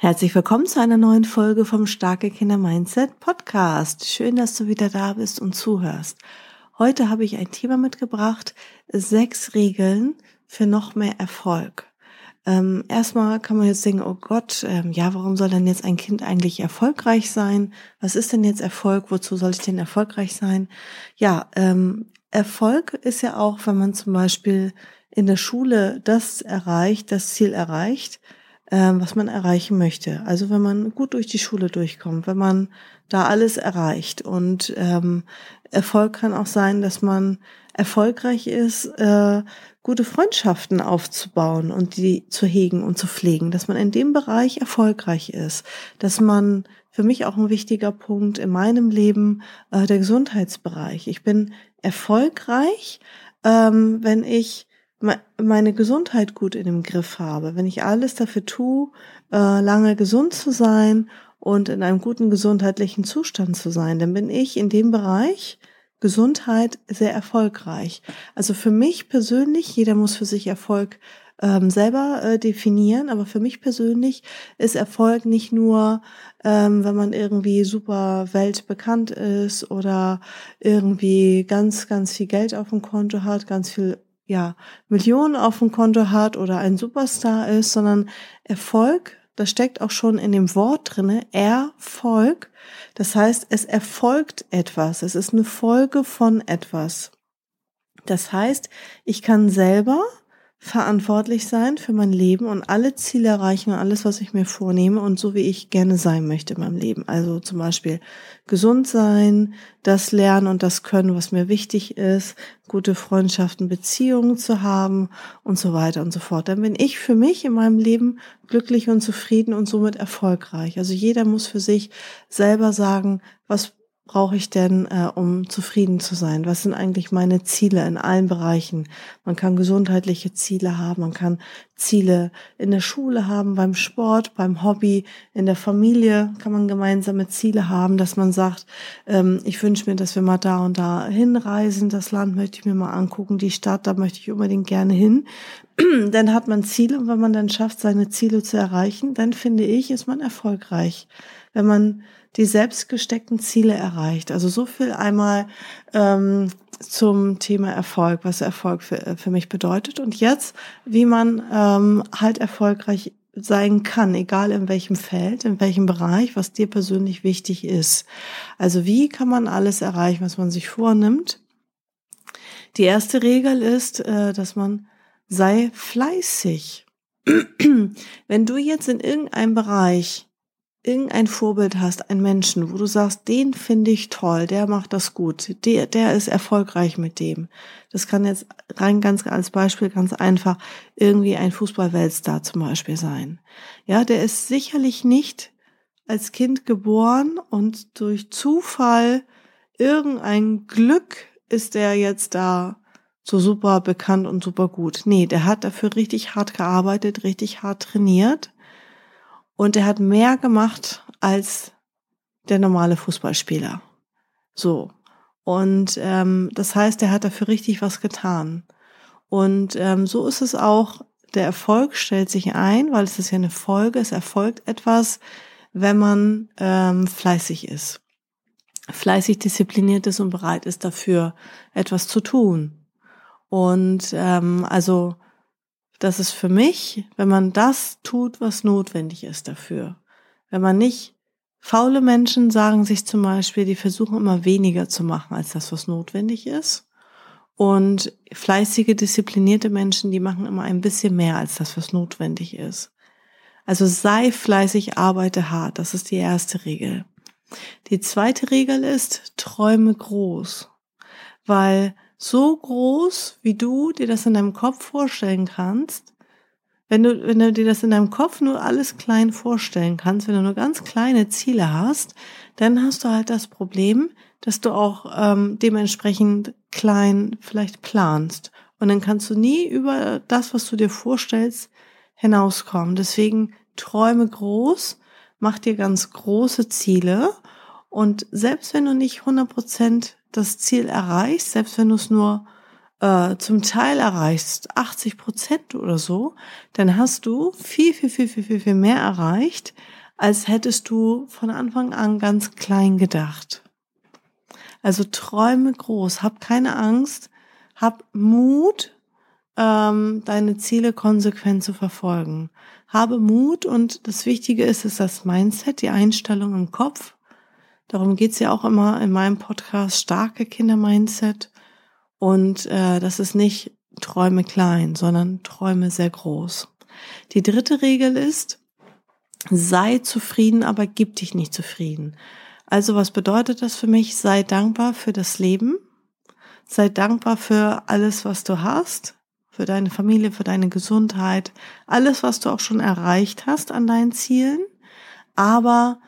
Herzlich willkommen zu einer neuen Folge vom Starke Kinder Mindset Podcast. Schön, dass du wieder da bist und zuhörst. Heute habe ich ein Thema mitgebracht, sechs Regeln für noch mehr Erfolg. Ähm, erstmal kann man jetzt denken, oh Gott, ähm, ja, warum soll denn jetzt ein Kind eigentlich erfolgreich sein? Was ist denn jetzt Erfolg? Wozu soll ich denn erfolgreich sein? Ja, ähm, Erfolg ist ja auch, wenn man zum Beispiel in der Schule das erreicht, das Ziel erreicht, was man erreichen möchte. Also wenn man gut durch die Schule durchkommt, wenn man da alles erreicht. Und ähm, Erfolg kann auch sein, dass man erfolgreich ist, äh, gute Freundschaften aufzubauen und die zu hegen und zu pflegen, dass man in dem Bereich erfolgreich ist, dass man für mich auch ein wichtiger Punkt in meinem Leben äh, der Gesundheitsbereich. Ich bin erfolgreich, ähm, wenn ich meine Gesundheit gut in dem Griff habe, wenn ich alles dafür tue, äh, lange gesund zu sein und in einem guten gesundheitlichen Zustand zu sein, dann bin ich in dem Bereich Gesundheit sehr erfolgreich. Also für mich persönlich, jeder muss für sich Erfolg ähm, selber äh, definieren, aber für mich persönlich ist Erfolg nicht nur, ähm, wenn man irgendwie super weltbekannt ist oder irgendwie ganz, ganz viel Geld auf dem Konto hat, ganz viel ja, Millionen auf dem Konto hat oder ein Superstar ist, sondern Erfolg, das steckt auch schon in dem Wort drinne, Erfolg. Das heißt, es erfolgt etwas. Es ist eine Folge von etwas. Das heißt, ich kann selber verantwortlich sein für mein Leben und alle Ziele erreichen und alles, was ich mir vornehme und so wie ich gerne sein möchte in meinem Leben. Also zum Beispiel gesund sein, das lernen und das können, was mir wichtig ist, gute Freundschaften, Beziehungen zu haben und so weiter und so fort. Dann bin ich für mich in meinem Leben glücklich und zufrieden und somit erfolgreich. Also jeder muss für sich selber sagen, was brauche ich denn, äh, um zufrieden zu sein? Was sind eigentlich meine Ziele in allen Bereichen? Man kann gesundheitliche Ziele haben, man kann Ziele in der Schule haben, beim Sport, beim Hobby, in der Familie kann man gemeinsame Ziele haben, dass man sagt, ähm, ich wünsche mir, dass wir mal da und da hinreisen, das Land möchte ich mir mal angucken, die Stadt, da möchte ich unbedingt gerne hin. dann hat man Ziele und wenn man dann schafft, seine Ziele zu erreichen, dann finde ich, ist man erfolgreich. Wenn man die selbst gesteckten Ziele erreicht. Also so viel einmal ähm, zum Thema Erfolg, was Erfolg für, äh, für mich bedeutet. Und jetzt, wie man ähm, halt erfolgreich sein kann, egal in welchem Feld, in welchem Bereich, was dir persönlich wichtig ist. Also wie kann man alles erreichen, was man sich vornimmt? Die erste Regel ist, äh, dass man sei fleißig. Wenn du jetzt in irgendeinem Bereich irgendein Vorbild hast, einen Menschen, wo du sagst, den finde ich toll, der macht das gut, der, der ist erfolgreich mit dem. Das kann jetzt rein ganz als Beispiel ganz einfach irgendwie ein Fußballweltstar zum Beispiel sein. Ja, der ist sicherlich nicht als Kind geboren und durch Zufall irgendein Glück ist der jetzt da so super bekannt und super gut. Nee, der hat dafür richtig hart gearbeitet, richtig hart trainiert und er hat mehr gemacht als der normale Fußballspieler. So. Und ähm, das heißt, er hat dafür richtig was getan. Und ähm, so ist es auch, der Erfolg stellt sich ein, weil es ist ja eine Folge, es erfolgt etwas, wenn man ähm, fleißig ist. Fleißig diszipliniert ist und bereit ist dafür etwas zu tun. Und ähm, also das ist für mich, wenn man das tut, was notwendig ist dafür. Wenn man nicht, faule Menschen sagen sich zum Beispiel, die versuchen immer weniger zu machen als das, was notwendig ist. Und fleißige, disziplinierte Menschen, die machen immer ein bisschen mehr als das, was notwendig ist. Also sei fleißig, arbeite hart. Das ist die erste Regel. Die zweite Regel ist, träume groß. Weil so groß, wie du dir das in deinem Kopf vorstellen kannst, wenn du, wenn du dir das in deinem Kopf nur alles klein vorstellen kannst, wenn du nur ganz kleine Ziele hast, dann hast du halt das Problem, dass du auch ähm, dementsprechend klein vielleicht planst. Und dann kannst du nie über das, was du dir vorstellst, hinauskommen. Deswegen träume groß, mach dir ganz große Ziele und selbst wenn du nicht 100% das Ziel erreichst, selbst wenn du es nur äh, zum Teil erreichst, 80 Prozent oder so, dann hast du viel, viel, viel, viel, viel, viel mehr erreicht, als hättest du von Anfang an ganz klein gedacht. Also träume groß, hab keine Angst, hab Mut, ähm, deine Ziele konsequent zu verfolgen. Habe Mut und das Wichtige ist, ist das Mindset, die Einstellung im Kopf. Darum geht's ja auch immer in meinem Podcast starke Kinder-Mindset. Und äh, das ist nicht Träume klein, sondern Träume sehr groß. Die dritte Regel ist, sei zufrieden, aber gib dich nicht zufrieden. Also was bedeutet das für mich? Sei dankbar für das Leben. Sei dankbar für alles, was du hast, für deine Familie, für deine Gesundheit, alles, was du auch schon erreicht hast an deinen Zielen. Aber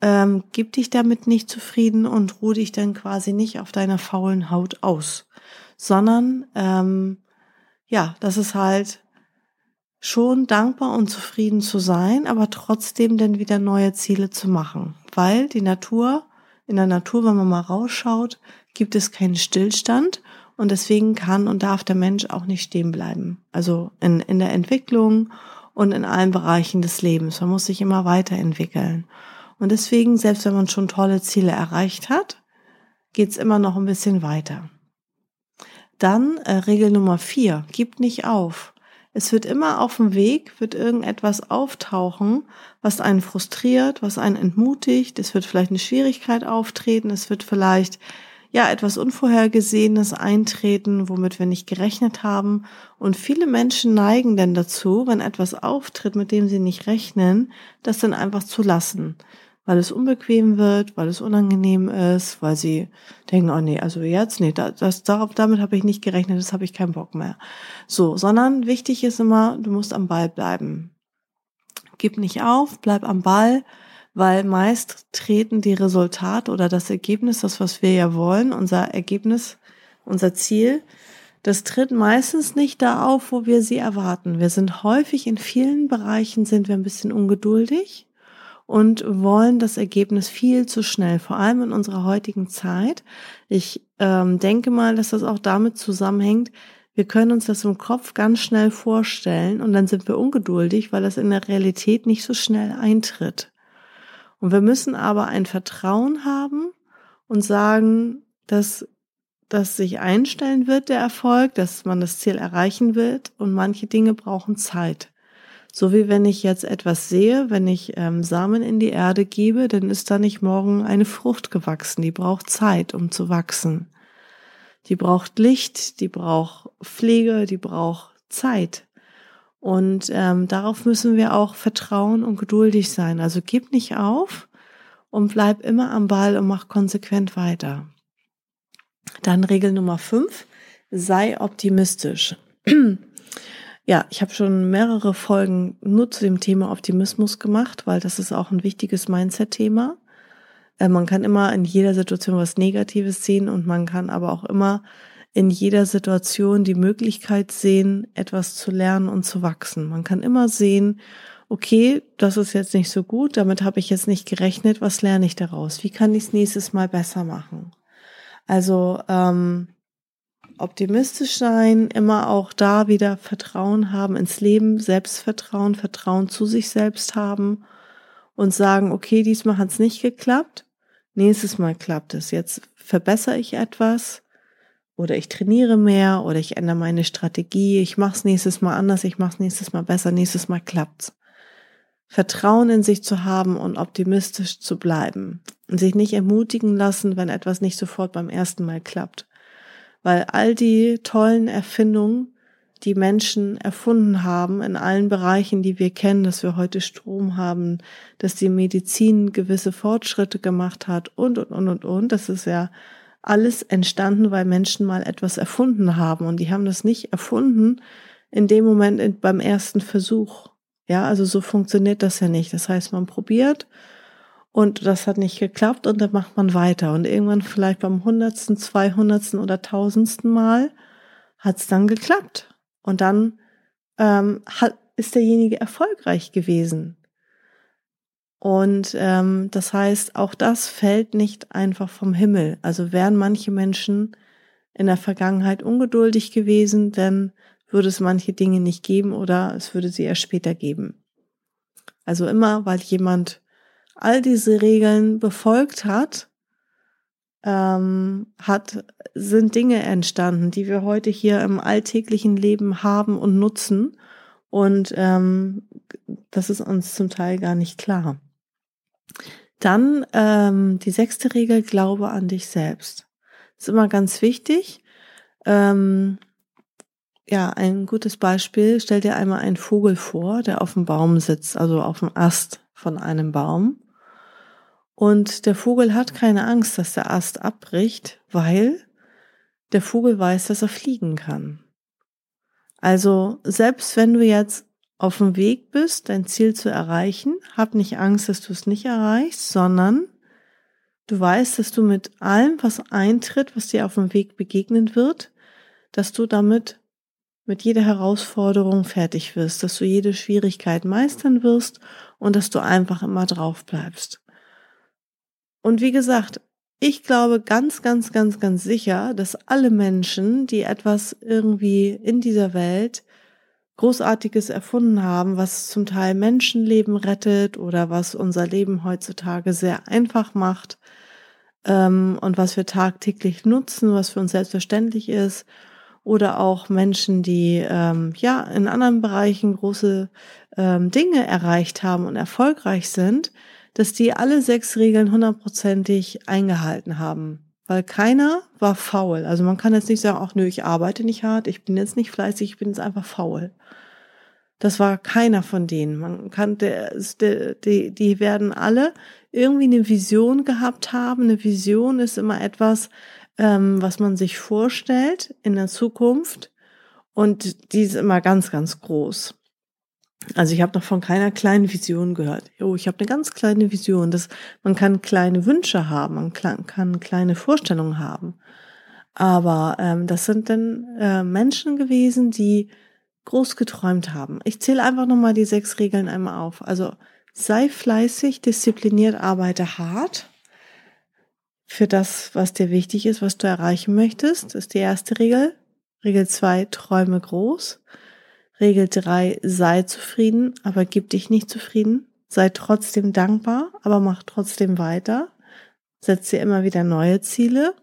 ähm, gib dich damit nicht zufrieden und ruh dich dann quasi nicht auf deiner faulen Haut aus sondern ähm, ja, das ist halt schon dankbar und zufrieden zu sein, aber trotzdem dann wieder neue Ziele zu machen, weil die Natur, in der Natur, wenn man mal rausschaut, gibt es keinen Stillstand und deswegen kann und darf der Mensch auch nicht stehen bleiben. Also in, in der Entwicklung und in allen Bereichen des Lebens. Man muss sich immer weiterentwickeln. Und deswegen, selbst wenn man schon tolle Ziele erreicht hat, geht's immer noch ein bisschen weiter. Dann äh, Regel Nummer vier, gib nicht auf. Es wird immer auf dem Weg, wird irgendetwas auftauchen, was einen frustriert, was einen entmutigt. Es wird vielleicht eine Schwierigkeit auftreten. Es wird vielleicht ja etwas Unvorhergesehenes eintreten, womit wir nicht gerechnet haben. Und viele Menschen neigen denn dazu, wenn etwas auftritt, mit dem sie nicht rechnen, das dann einfach zu lassen weil es unbequem wird, weil es unangenehm ist, weil sie denken, oh nee, also jetzt, nee, das, darauf, damit habe ich nicht gerechnet, das habe ich keinen Bock mehr. So, sondern wichtig ist immer, du musst am Ball bleiben. Gib nicht auf, bleib am Ball, weil meist treten die Resultate oder das Ergebnis, das, was wir ja wollen, unser Ergebnis, unser Ziel, das tritt meistens nicht da auf, wo wir sie erwarten. Wir sind häufig in vielen Bereichen sind wir ein bisschen ungeduldig und wollen das Ergebnis viel zu schnell, vor allem in unserer heutigen Zeit. Ich ähm, denke mal, dass das auch damit zusammenhängt, wir können uns das im Kopf ganz schnell vorstellen und dann sind wir ungeduldig, weil das in der Realität nicht so schnell eintritt. Und wir müssen aber ein Vertrauen haben und sagen, dass das sich einstellen wird, der Erfolg, dass man das Ziel erreichen wird und manche Dinge brauchen Zeit. So wie wenn ich jetzt etwas sehe, wenn ich ähm, Samen in die Erde gebe, dann ist da nicht morgen eine Frucht gewachsen. Die braucht Zeit, um zu wachsen. Die braucht Licht, die braucht Pflege, die braucht Zeit. Und ähm, darauf müssen wir auch vertrauen und geduldig sein. Also gib nicht auf und bleib immer am Ball und mach konsequent weiter. Dann Regel Nummer fünf: sei optimistisch. Ja, ich habe schon mehrere Folgen nur zu dem Thema Optimismus gemacht, weil das ist auch ein wichtiges Mindset-Thema. Äh, man kann immer in jeder Situation was Negatives sehen und man kann aber auch immer in jeder Situation die Möglichkeit sehen, etwas zu lernen und zu wachsen. Man kann immer sehen, okay, das ist jetzt nicht so gut, damit habe ich jetzt nicht gerechnet, was lerne ich daraus? Wie kann ich es nächstes Mal besser machen? Also ähm, optimistisch sein, immer auch da wieder Vertrauen haben ins Leben, Selbstvertrauen, Vertrauen zu sich selbst haben und sagen, okay, diesmal hat es nicht geklappt, nächstes Mal klappt es. Jetzt verbessere ich etwas oder ich trainiere mehr oder ich ändere meine Strategie, ich mache es nächstes Mal anders, ich mache es nächstes Mal besser, nächstes Mal klappt's. Vertrauen in sich zu haben und optimistisch zu bleiben und sich nicht ermutigen lassen, wenn etwas nicht sofort beim ersten Mal klappt weil all die tollen Erfindungen, die Menschen erfunden haben in allen Bereichen, die wir kennen, dass wir heute Strom haben, dass die Medizin gewisse Fortschritte gemacht hat und, und, und, und, und. Das ist ja alles entstanden, weil Menschen mal etwas erfunden haben und die haben das nicht erfunden in dem Moment beim ersten Versuch. Ja, also so funktioniert das ja nicht. Das heißt, man probiert und das hat nicht geklappt und dann macht man weiter. Und irgendwann vielleicht beim hundertsten, zweihundertsten oder tausendsten Mal hat es dann geklappt. Und dann ähm, hat, ist derjenige erfolgreich gewesen. Und ähm, das heißt, auch das fällt nicht einfach vom Himmel. Also wären manche Menschen in der Vergangenheit ungeduldig gewesen, dann würde es manche Dinge nicht geben oder es würde sie erst später geben. Also immer, weil jemand all diese Regeln befolgt hat, ähm, hat, sind Dinge entstanden, die wir heute hier im alltäglichen Leben haben und nutzen. Und ähm, das ist uns zum Teil gar nicht klar. Dann ähm, die sechste Regel, glaube an dich selbst. ist immer ganz wichtig. Ähm, ja, ein gutes Beispiel. Stell dir einmal einen Vogel vor, der auf dem Baum sitzt, also auf dem Ast von einem Baum. Und der Vogel hat keine Angst, dass der Ast abbricht, weil der Vogel weiß, dass er fliegen kann. Also selbst wenn du jetzt auf dem Weg bist, dein Ziel zu erreichen, hab nicht Angst, dass du es nicht erreichst, sondern du weißt, dass du mit allem, was eintritt, was dir auf dem Weg begegnen wird, dass du damit mit jeder Herausforderung fertig wirst, dass du jede Schwierigkeit meistern wirst und dass du einfach immer drauf bleibst. Und wie gesagt, ich glaube ganz, ganz, ganz, ganz sicher, dass alle Menschen, die etwas irgendwie in dieser Welt Großartiges erfunden haben, was zum Teil Menschenleben rettet oder was unser Leben heutzutage sehr einfach macht ähm, und was wir tagtäglich nutzen, was für uns selbstverständlich ist oder auch Menschen, die ähm, ja in anderen Bereichen große ähm, Dinge erreicht haben und erfolgreich sind, dass die alle sechs Regeln hundertprozentig eingehalten haben. Weil keiner war faul. Also man kann jetzt nicht sagen, ach nö, ich arbeite nicht hart, ich bin jetzt nicht fleißig, ich bin jetzt einfach faul. Das war keiner von denen. Man kann, der, die, die werden alle irgendwie eine Vision gehabt haben. Eine Vision ist immer etwas, ähm, was man sich vorstellt in der Zukunft. Und die ist immer ganz, ganz groß. Also ich habe noch von keiner kleinen Vision gehört. Oh, ich habe eine ganz kleine Vision. Das, man kann kleine Wünsche haben, man kann kleine Vorstellungen haben. Aber ähm, das sind dann äh, Menschen gewesen, die groß geträumt haben. Ich zähle einfach nochmal die sechs Regeln einmal auf. Also sei fleißig, diszipliniert, arbeite hart für das, was dir wichtig ist, was du erreichen möchtest. Das ist die erste Regel. Regel zwei, träume groß. Regel drei, sei zufrieden, aber gib dich nicht zufrieden. Sei trotzdem dankbar, aber mach trotzdem weiter. Setz dir immer wieder neue Ziele.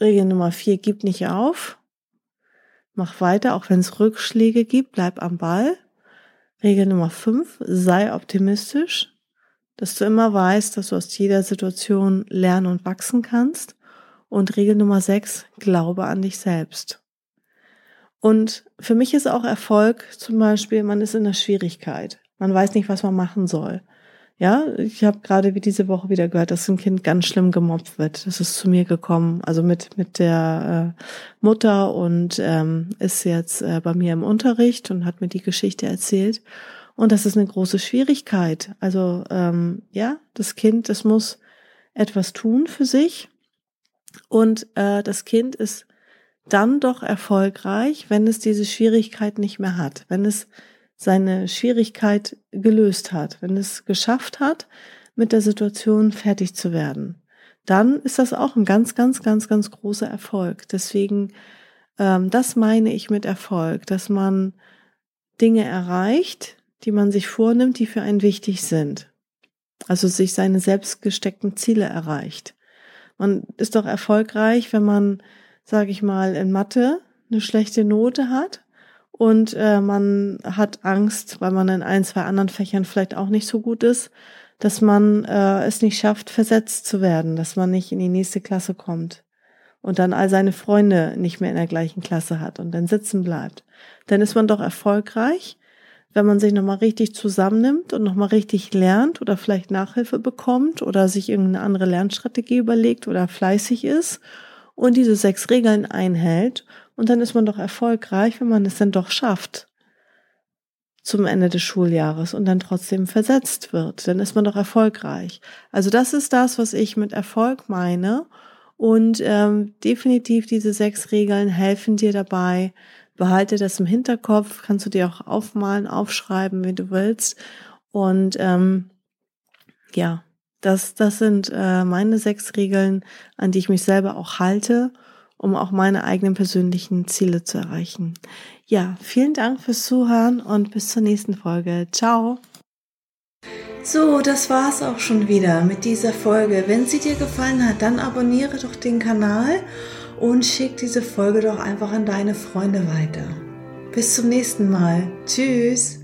Regel Nummer vier, gib nicht auf. Mach weiter, auch wenn es Rückschläge gibt, bleib am Ball. Regel Nummer fünf, sei optimistisch dass du immer weißt, dass du aus jeder Situation lernen und wachsen kannst. Und Regel Nummer sechs, glaube an dich selbst. Und für mich ist auch Erfolg zum Beispiel, man ist in der Schwierigkeit. Man weiß nicht, was man machen soll. Ja, ich habe gerade wie diese Woche wieder gehört, dass ein Kind ganz schlimm gemobbt wird. Das ist zu mir gekommen, also mit mit der äh, Mutter und ähm, ist jetzt äh, bei mir im Unterricht und hat mir die Geschichte erzählt. Und das ist eine große Schwierigkeit. Also ähm, ja, das Kind, das muss etwas tun für sich. Und äh, das Kind ist dann doch erfolgreich, wenn es diese Schwierigkeit nicht mehr hat, wenn es seine Schwierigkeit gelöst hat, wenn es geschafft hat, mit der Situation fertig zu werden. Dann ist das auch ein ganz, ganz, ganz, ganz großer Erfolg. Deswegen, ähm, das meine ich mit Erfolg, dass man Dinge erreicht, die man sich vornimmt, die für einen wichtig sind. Also sich seine selbst gesteckten Ziele erreicht. Man ist doch erfolgreich, wenn man, sage ich mal, in Mathe eine schlechte Note hat und äh, man hat Angst, weil man in ein, zwei anderen Fächern vielleicht auch nicht so gut ist, dass man äh, es nicht schafft, versetzt zu werden, dass man nicht in die nächste Klasse kommt und dann all seine Freunde nicht mehr in der gleichen Klasse hat und dann sitzen bleibt. Dann ist man doch erfolgreich, wenn man sich nochmal richtig zusammennimmt und nochmal richtig lernt oder vielleicht Nachhilfe bekommt oder sich irgendeine andere Lernstrategie überlegt oder fleißig ist und diese sechs Regeln einhält Und dann ist man doch erfolgreich, wenn man es dann doch schafft zum Ende des Schuljahres und dann trotzdem versetzt wird. Dann ist man doch erfolgreich. Also das ist das, was ich mit Erfolg meine. Und ähm, definitiv diese sechs Regeln helfen dir dabei. Behalte das im Hinterkopf, kannst du dir auch aufmalen, aufschreiben, wie du willst. Und ähm, ja, das, das sind äh, meine sechs Regeln, an die ich mich selber auch halte, um auch meine eigenen persönlichen Ziele zu erreichen. Ja, vielen Dank fürs Zuhören und bis zur nächsten Folge. Ciao. So, das war's auch schon wieder mit dieser Folge. Wenn sie dir gefallen hat, dann abonniere doch den Kanal und schick diese Folge doch einfach an deine Freunde weiter. Bis zum nächsten Mal. Tschüss.